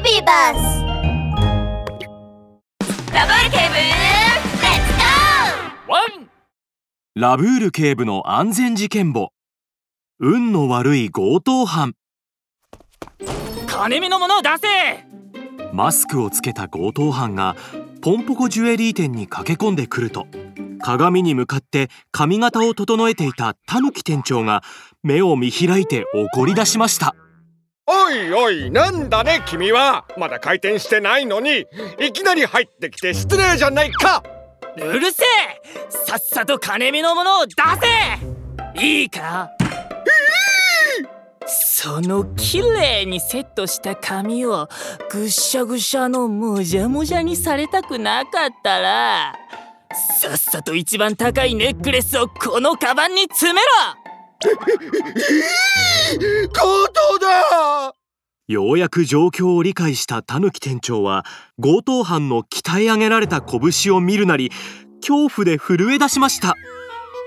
ビバスラブール警部レッツゴーワンラブール警部の安全事件簿。運の悪い強盗犯。金目のものを出せ！マスクをつけた強盗犯がポンポコジュエリー店に駆け込んでくると鏡に向かって髪型を整えていたタヌキ店長が目を見開いて怒り出しましたおいおいなんだね君は。まだ開店してないのにいきなり入ってきて失礼じゃないか。うるせえ。さっさと金目のものを出せ。いいか？その綺麗にセットした髪をぐしゃぐしゃのもじゃもじゃにされたくなかったらさっさと一番高いネックレスをこのカバンに詰めろ。強盗だ！ようやく状況を理解したタヌキ店長は強盗犯の鍛え上げられた拳を見るなり恐怖で震え出しました。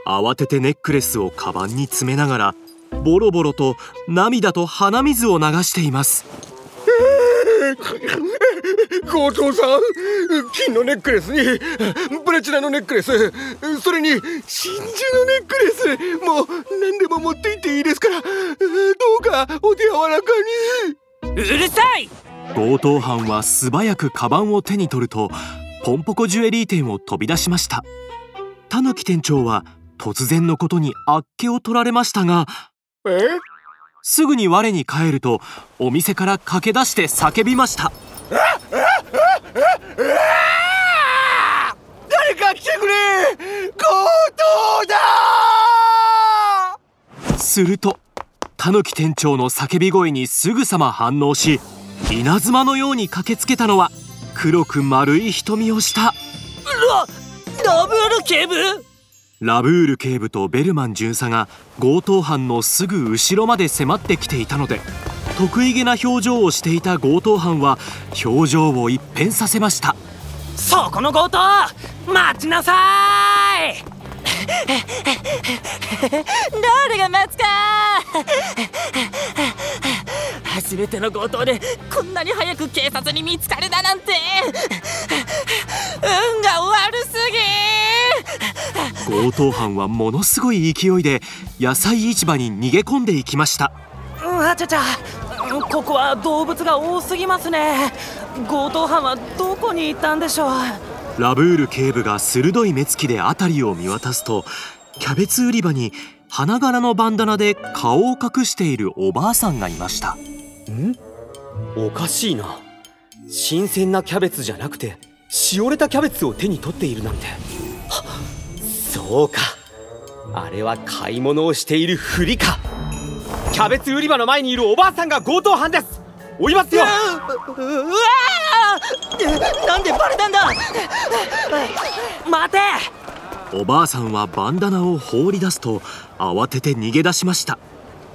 慌ててネックレスをカバンに詰めながらボロボロと涙と鼻水を流しています強盗さん。金のネックレスにプラチナのネックレス。それに真珠のネックレス。もう何でも持って行っていいですから。どうかお手柔らかに。うるさい！強盗犯は素早くカバンを手に取るとポンポコジュエリー店を飛び出しました。タヌキ店長は突然のことにあっけを取られましたがえ？すぐに我に返るとお店から駆け出して叫びました誰か来てくれ強盗だするとタヌキ店長の叫び声にすぐさま反応し稲妻のように駆けつけたのは黒く丸い瞳をした。ララブール警部？ラブール警部とベルマン巡査が強盗犯のすぐ後ろまで迫ってきていたので得意げな表情をしていた強盗犯は表情を一変させました。そこの強盗待ちなさい誰が待つか。初めての強盗でこんなに早く警察に見つかるだなんて。運が悪すぎ強盗犯はものすごい勢いで野菜市場に逃げ込んでいきました。あちゃちゃ。ここは動物が多すぎますね。強盗犯はどこに行ったんでしょう。ラブール警部が鋭い目つきで辺りを見渡すとキャベツ売り場に花柄のバンダナで顔を隠しているおばあさんがいました。ん？おかしいな。新鮮なキャベツじゃなくてしおれたキャベツを手に取っているなんて。はそうか。あれは買い物をしているふりか。キャベツ売り場の前にいるおばあさんが強盗犯です。追いますよ。うわなんでバレたんだ？待ておばあさんはバンダナを放り出すと慌てて逃げ出しました。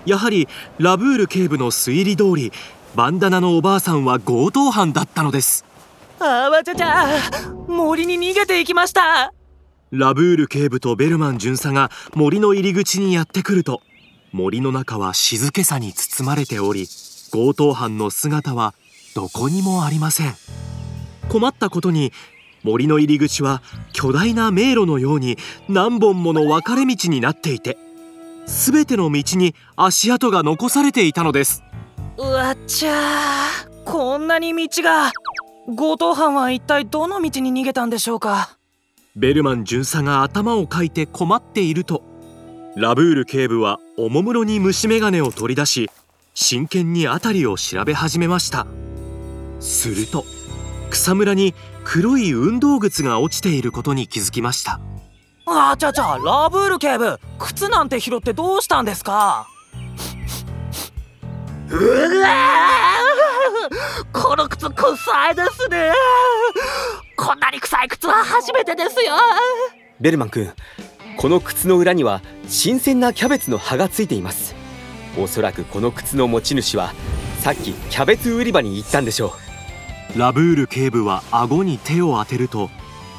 やはりラブール警部の推理通りバンダナのおばあさんは強盗犯だったのです。あわちゃちゃ森に逃げていきました。ラブール警部とベルマン巡査が森の入り口にやってくると森の中は静けさに包まれており強盗犯の姿はどこにもありません。困ったことに森の入り口は巨大な迷路のように何本もの分かれ道になっていて全ての道に足跡が残されていたのです。うわっちゃこんなに道が強盗犯は一体どの道に逃げたんでしょうか？ベルマン巡査が頭をかいて困っているとラブール警部はおもむろに虫眼鏡を取り出し真剣に辺りを調べ始めました。すると草むらに黒い運動靴が落ちていることに気づきました。あちゃちゃラブール警部靴なんて拾ってどうしたんですか？うわこの靴臭いですね。こんなに臭い靴は初めてですよ。ベルマン君この靴の裏には新鮮なキャベツの葉がついています。おそらくこの靴の持ち主はさっきキャベツ売り場に行ったんでしょラブール警部は顎に手を当てると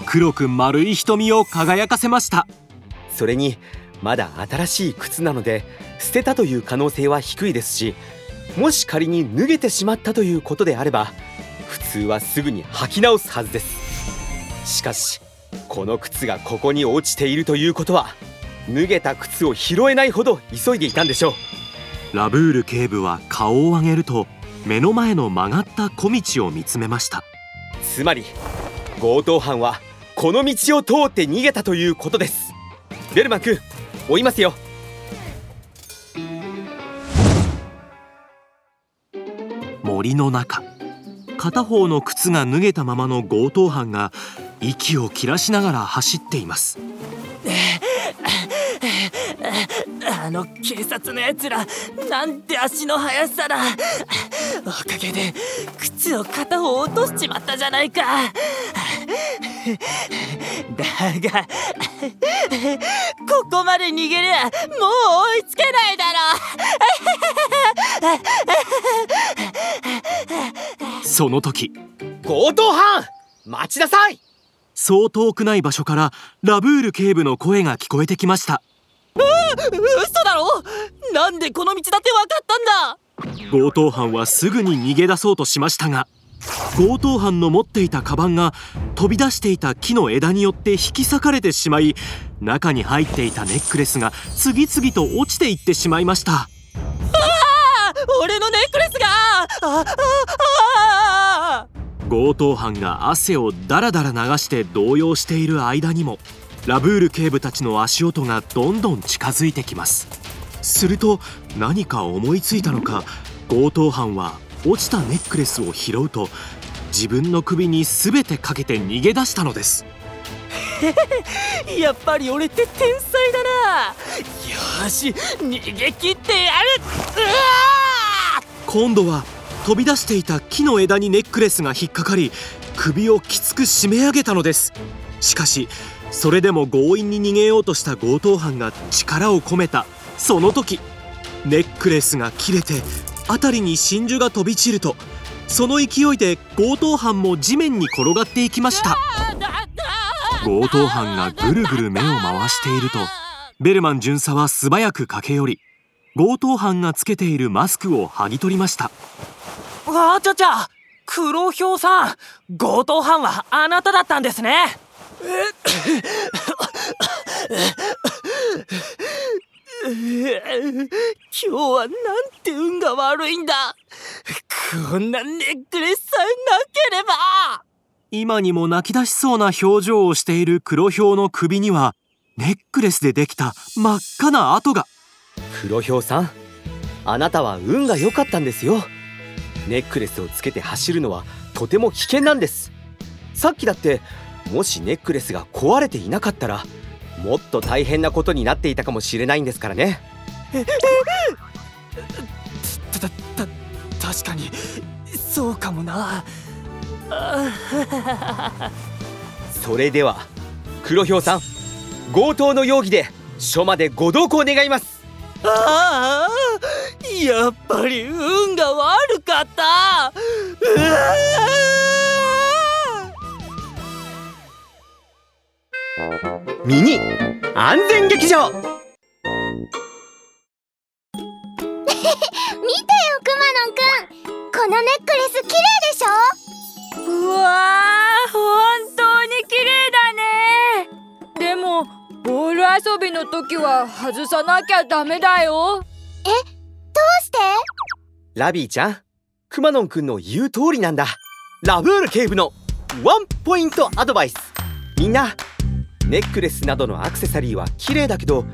黒く丸い瞳を輝かせました。うそれにまだ新しい靴なので捨てたという可能性は低いですしもし仮に脱げてしまったということであれば普通はすぐに履き直すはずです。しかしこの靴がここに落ちているということは脱げた靴を拾えないほど急いでいたんでしょう。ラブール警部は顔を上げると目の前の曲がった小道を見つめました。つまり強盗犯はこの道を通って逃げたということです。ベルマン君追いますよ。森の中片方の靴が脱げたままの強盗犯が息を切らしながら走っていますあの警察のやつらなんて足の速さだ。おかげで靴を片方落としちまったじゃないか。だがここまで逃げりゃもう追いつけないだろ。その時強盗犯待ちなさい。そう遠くない場所からラブール警部の声が聞こえてきました嘘だろ？なんでこの道だって分かったんだ？強盗犯はすぐに逃げ出そうとしましたが強盗犯の持っていたカバンが飛び出していた木の枝によって引き裂かれてしまい中に入っていたネックレスが次々と落ちていってしまいました。あ俺のネックレスが！あああ強盗犯が汗をダラダラ流して動揺している間にもラブール警部たちの足音がどんどん近づいてきます。すると何か思いついたのか強盗犯は落ちたネックレスを拾うと自分の首に全てかけて逃げ出したのです。やっぱり俺って天才だな。よし逃げ切ってやる。今度は飛び出していた木の枝にネックレスが引っかかり首をきつく締め上げたのです。しかしそれでも強引に逃げようとした強盗犯が力を込めた。その時ネックレスが切れて辺りに真珠が飛び散るとその勢いで強盗犯も地面に転がっていきました。強盗犯がぐるぐる目を回しているとベルマン巡査は素早く駆け寄り強盗犯がつけているマスクを剥ぎ取りました。わあちゃちゃ黒ひょうさん強盗犯はあなただったんですね。今日はなんて運が悪いんだこんなネックレスさえなければ今にも泣き出しそうな表情をしている黒ひょうの首にはネックレスでできた真っ赤な跡が黒ひょうさんあなたは運が良かったんですよネックレスをつけて走るのはとても危険なんですさっきだってもしネックレスが壊れていなかったらもっと大変なことになっていたかもしれないんですからね。たたた確かに。そうかもな。それでは黒ひょうさん強盗の容疑で署までご同行願います。ああやっぱり運が悪かったミニ安全劇場。見てよくまのんくん。このネックレス綺麗でしょ？うわー本当に綺麗だね。でもボール遊びの時は外さなきゃダメだよ。どうして？ラビーちゃんくまのんくんの言う通りなんだ。ラブール警部のワンポイントアドバイス。みんなネックレスなどのアクセサリーは綺麗だけど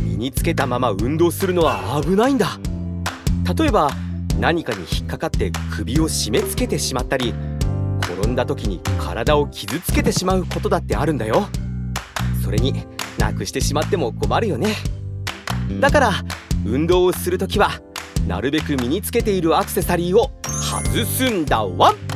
身につけたまま運動するのは危ないんだ。例えば何かに引っかかって首を締め付けてしまったり転んだ時に体を傷つけてしまうことだってあるんだよ。それになくしてしまっても困るよね。だから運動をする時はなるべく身につけているアクセサリーを外すんだワン